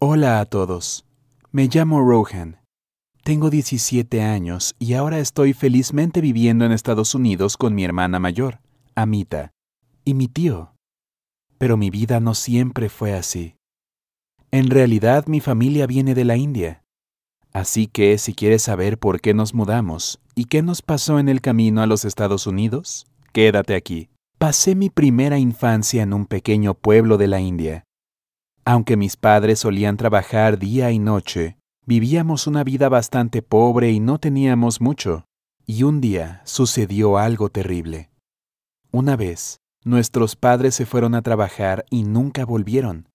Hola a todos. Me llamo Rohan. Tengo 17 años y ahora estoy felizmente viviendo en Estados Unidos con mi hermana mayor, Amita, y mi tío. Pero mi vida no siempre fue así. En realidad mi familia viene de la India. Así que si quieres saber por qué nos mudamos y qué nos pasó en el camino a los Estados Unidos, quédate aquí. Pasé mi primera infancia en un pequeño pueblo de la India. Aunque mis padres solían trabajar día y noche, vivíamos una vida bastante pobre y no teníamos mucho. Y un día sucedió algo terrible. Una vez, nuestros padres se fueron a trabajar y nunca volvieron.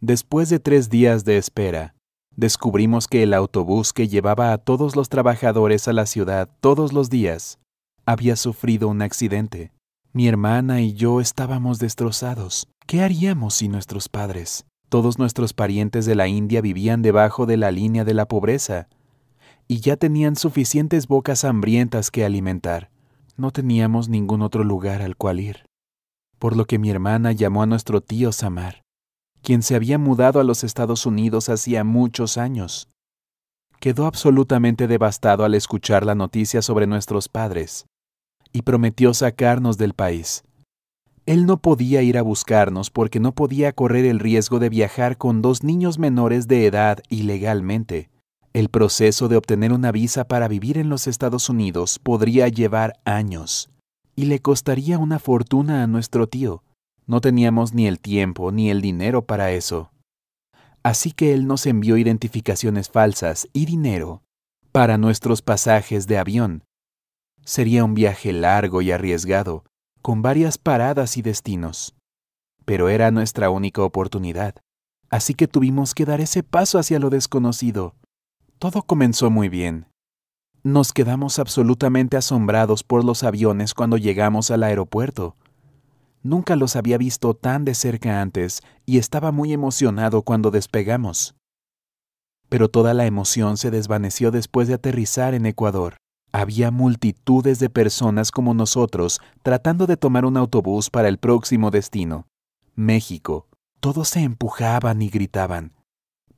Después de tres días de espera, descubrimos que el autobús que llevaba a todos los trabajadores a la ciudad todos los días había sufrido un accidente. Mi hermana y yo estábamos destrozados. ¿Qué haríamos sin nuestros padres? Todos nuestros parientes de la India vivían debajo de la línea de la pobreza y ya tenían suficientes bocas hambrientas que alimentar. No teníamos ningún otro lugar al cual ir. Por lo que mi hermana llamó a nuestro tío Samar quien se había mudado a los Estados Unidos hacía muchos años. Quedó absolutamente devastado al escuchar la noticia sobre nuestros padres y prometió sacarnos del país. Él no podía ir a buscarnos porque no podía correr el riesgo de viajar con dos niños menores de edad ilegalmente. El proceso de obtener una visa para vivir en los Estados Unidos podría llevar años y le costaría una fortuna a nuestro tío. No teníamos ni el tiempo ni el dinero para eso. Así que él nos envió identificaciones falsas y dinero para nuestros pasajes de avión. Sería un viaje largo y arriesgado, con varias paradas y destinos. Pero era nuestra única oportunidad, así que tuvimos que dar ese paso hacia lo desconocido. Todo comenzó muy bien. Nos quedamos absolutamente asombrados por los aviones cuando llegamos al aeropuerto. Nunca los había visto tan de cerca antes y estaba muy emocionado cuando despegamos. Pero toda la emoción se desvaneció después de aterrizar en Ecuador. Había multitudes de personas como nosotros tratando de tomar un autobús para el próximo destino, México. Todos se empujaban y gritaban.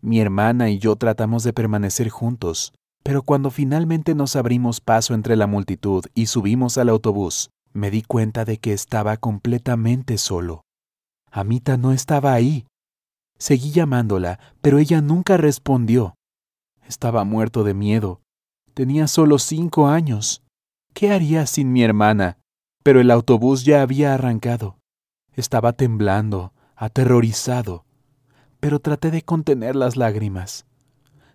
Mi hermana y yo tratamos de permanecer juntos, pero cuando finalmente nos abrimos paso entre la multitud y subimos al autobús, me di cuenta de que estaba completamente solo. Amita no estaba ahí. Seguí llamándola, pero ella nunca respondió. Estaba muerto de miedo. Tenía solo cinco años. ¿Qué haría sin mi hermana? Pero el autobús ya había arrancado. Estaba temblando, aterrorizado, pero traté de contener las lágrimas.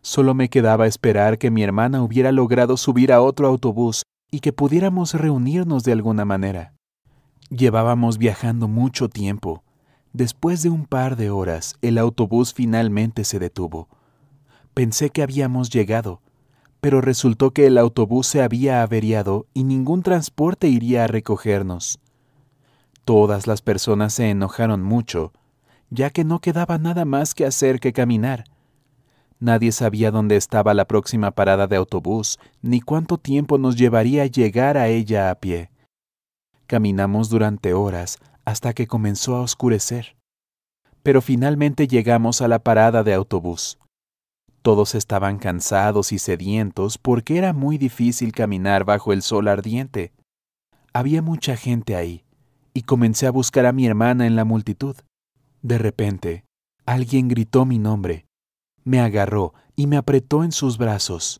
Solo me quedaba esperar que mi hermana hubiera logrado subir a otro autobús y que pudiéramos reunirnos de alguna manera. Llevábamos viajando mucho tiempo. Después de un par de horas, el autobús finalmente se detuvo. Pensé que habíamos llegado, pero resultó que el autobús se había averiado y ningún transporte iría a recogernos. Todas las personas se enojaron mucho, ya que no quedaba nada más que hacer que caminar. Nadie sabía dónde estaba la próxima parada de autobús, ni cuánto tiempo nos llevaría llegar a ella a pie. Caminamos durante horas hasta que comenzó a oscurecer. Pero finalmente llegamos a la parada de autobús. Todos estaban cansados y sedientos porque era muy difícil caminar bajo el sol ardiente. Había mucha gente ahí, y comencé a buscar a mi hermana en la multitud. De repente, alguien gritó mi nombre me agarró y me apretó en sus brazos.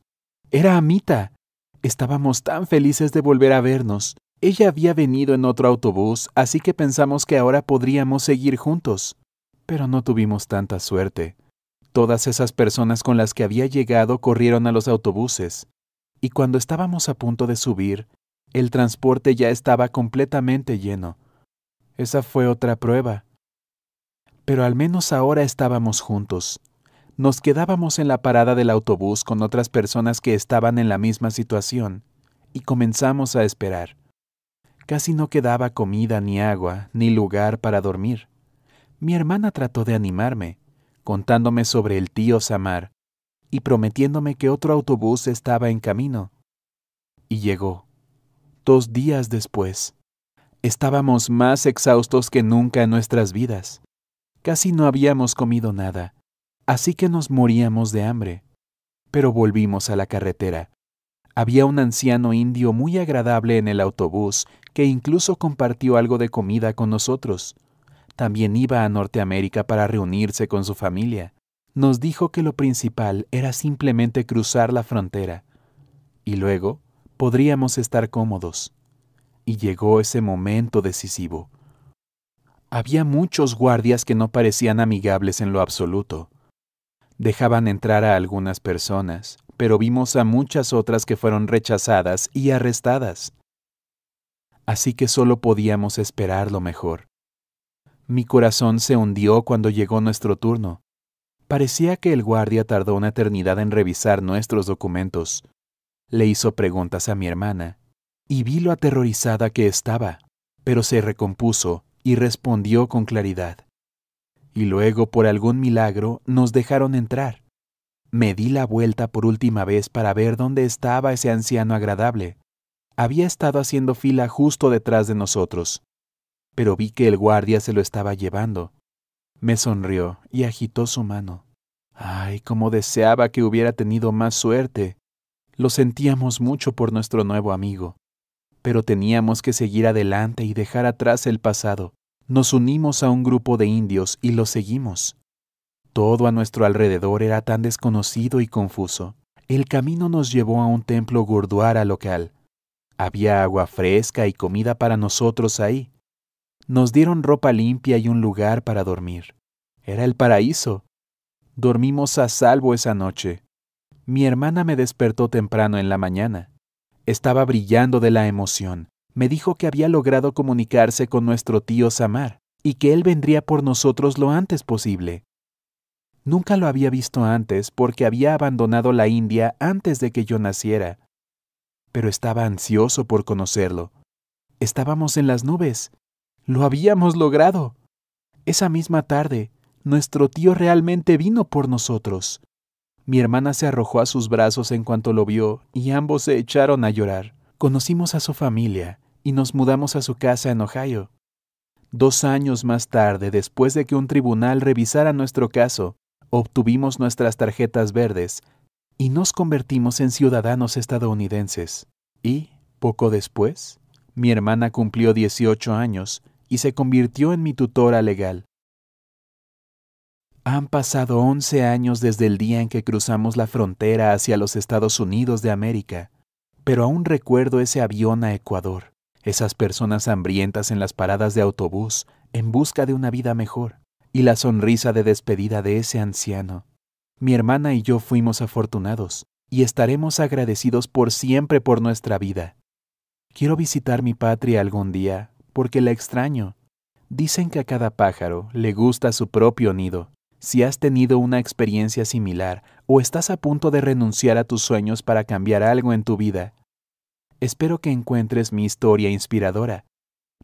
Era Amita. Estábamos tan felices de volver a vernos. Ella había venido en otro autobús, así que pensamos que ahora podríamos seguir juntos. Pero no tuvimos tanta suerte. Todas esas personas con las que había llegado corrieron a los autobuses, y cuando estábamos a punto de subir, el transporte ya estaba completamente lleno. Esa fue otra prueba. Pero al menos ahora estábamos juntos nos quedábamos en la parada del autobús con otras personas que estaban en la misma situación y comenzamos a esperar. Casi no quedaba comida ni agua ni lugar para dormir. Mi hermana trató de animarme, contándome sobre el tío Samar y prometiéndome que otro autobús estaba en camino. Y llegó. Dos días después. Estábamos más exhaustos que nunca en nuestras vidas. Casi no habíamos comido nada así que nos moríamos de hambre. Pero volvimos a la carretera. Había un anciano indio muy agradable en el autobús que incluso compartió algo de comida con nosotros. También iba a Norteamérica para reunirse con su familia. Nos dijo que lo principal era simplemente cruzar la frontera. Y luego podríamos estar cómodos. Y llegó ese momento decisivo. Había muchos guardias que no parecían amigables en lo absoluto. Dejaban entrar a algunas personas, pero vimos a muchas otras que fueron rechazadas y arrestadas. Así que solo podíamos esperar lo mejor. Mi corazón se hundió cuando llegó nuestro turno. Parecía que el guardia tardó una eternidad en revisar nuestros documentos. Le hizo preguntas a mi hermana, y vi lo aterrorizada que estaba, pero se recompuso y respondió con claridad. Y luego, por algún milagro, nos dejaron entrar. Me di la vuelta por última vez para ver dónde estaba ese anciano agradable. Había estado haciendo fila justo detrás de nosotros, pero vi que el guardia se lo estaba llevando. Me sonrió y agitó su mano. Ay, cómo deseaba que hubiera tenido más suerte. Lo sentíamos mucho por nuestro nuevo amigo, pero teníamos que seguir adelante y dejar atrás el pasado. Nos unimos a un grupo de indios y lo seguimos. Todo a nuestro alrededor era tan desconocido y confuso. El camino nos llevó a un templo gurduara local. Había agua fresca y comida para nosotros ahí. Nos dieron ropa limpia y un lugar para dormir. Era el paraíso. Dormimos a salvo esa noche. Mi hermana me despertó temprano en la mañana. Estaba brillando de la emoción. Me dijo que había logrado comunicarse con nuestro tío Samar y que él vendría por nosotros lo antes posible. Nunca lo había visto antes porque había abandonado la India antes de que yo naciera. Pero estaba ansioso por conocerlo. Estábamos en las nubes. Lo habíamos logrado. Esa misma tarde, nuestro tío realmente vino por nosotros. Mi hermana se arrojó a sus brazos en cuanto lo vio y ambos se echaron a llorar. Conocimos a su familia y nos mudamos a su casa en Ohio. Dos años más tarde, después de que un tribunal revisara nuestro caso, obtuvimos nuestras tarjetas verdes y nos convertimos en ciudadanos estadounidenses. Y, poco después, mi hermana cumplió 18 años y se convirtió en mi tutora legal. Han pasado 11 años desde el día en que cruzamos la frontera hacia los Estados Unidos de América, pero aún recuerdo ese avión a Ecuador, esas personas hambrientas en las paradas de autobús en busca de una vida mejor y la sonrisa de despedida de ese anciano. Mi hermana y yo fuimos afortunados, y estaremos agradecidos por siempre por nuestra vida. Quiero visitar mi patria algún día, porque la extraño. Dicen que a cada pájaro le gusta su propio nido. Si has tenido una experiencia similar o estás a punto de renunciar a tus sueños para cambiar algo en tu vida, espero que encuentres mi historia inspiradora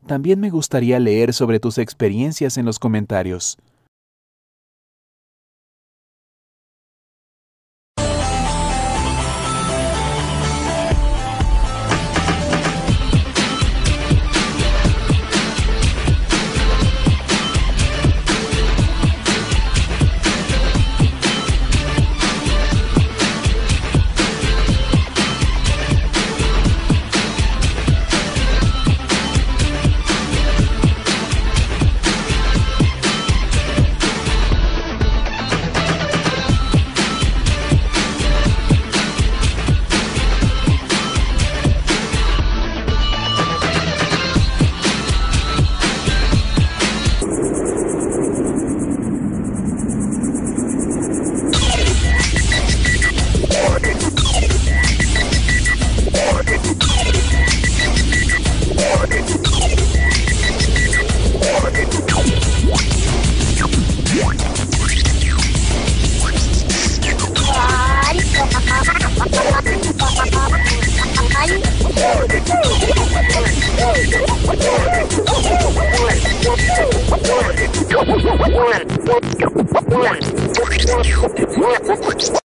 también me gustaría leer sobre tus experiencias en los comentarios. Thank you.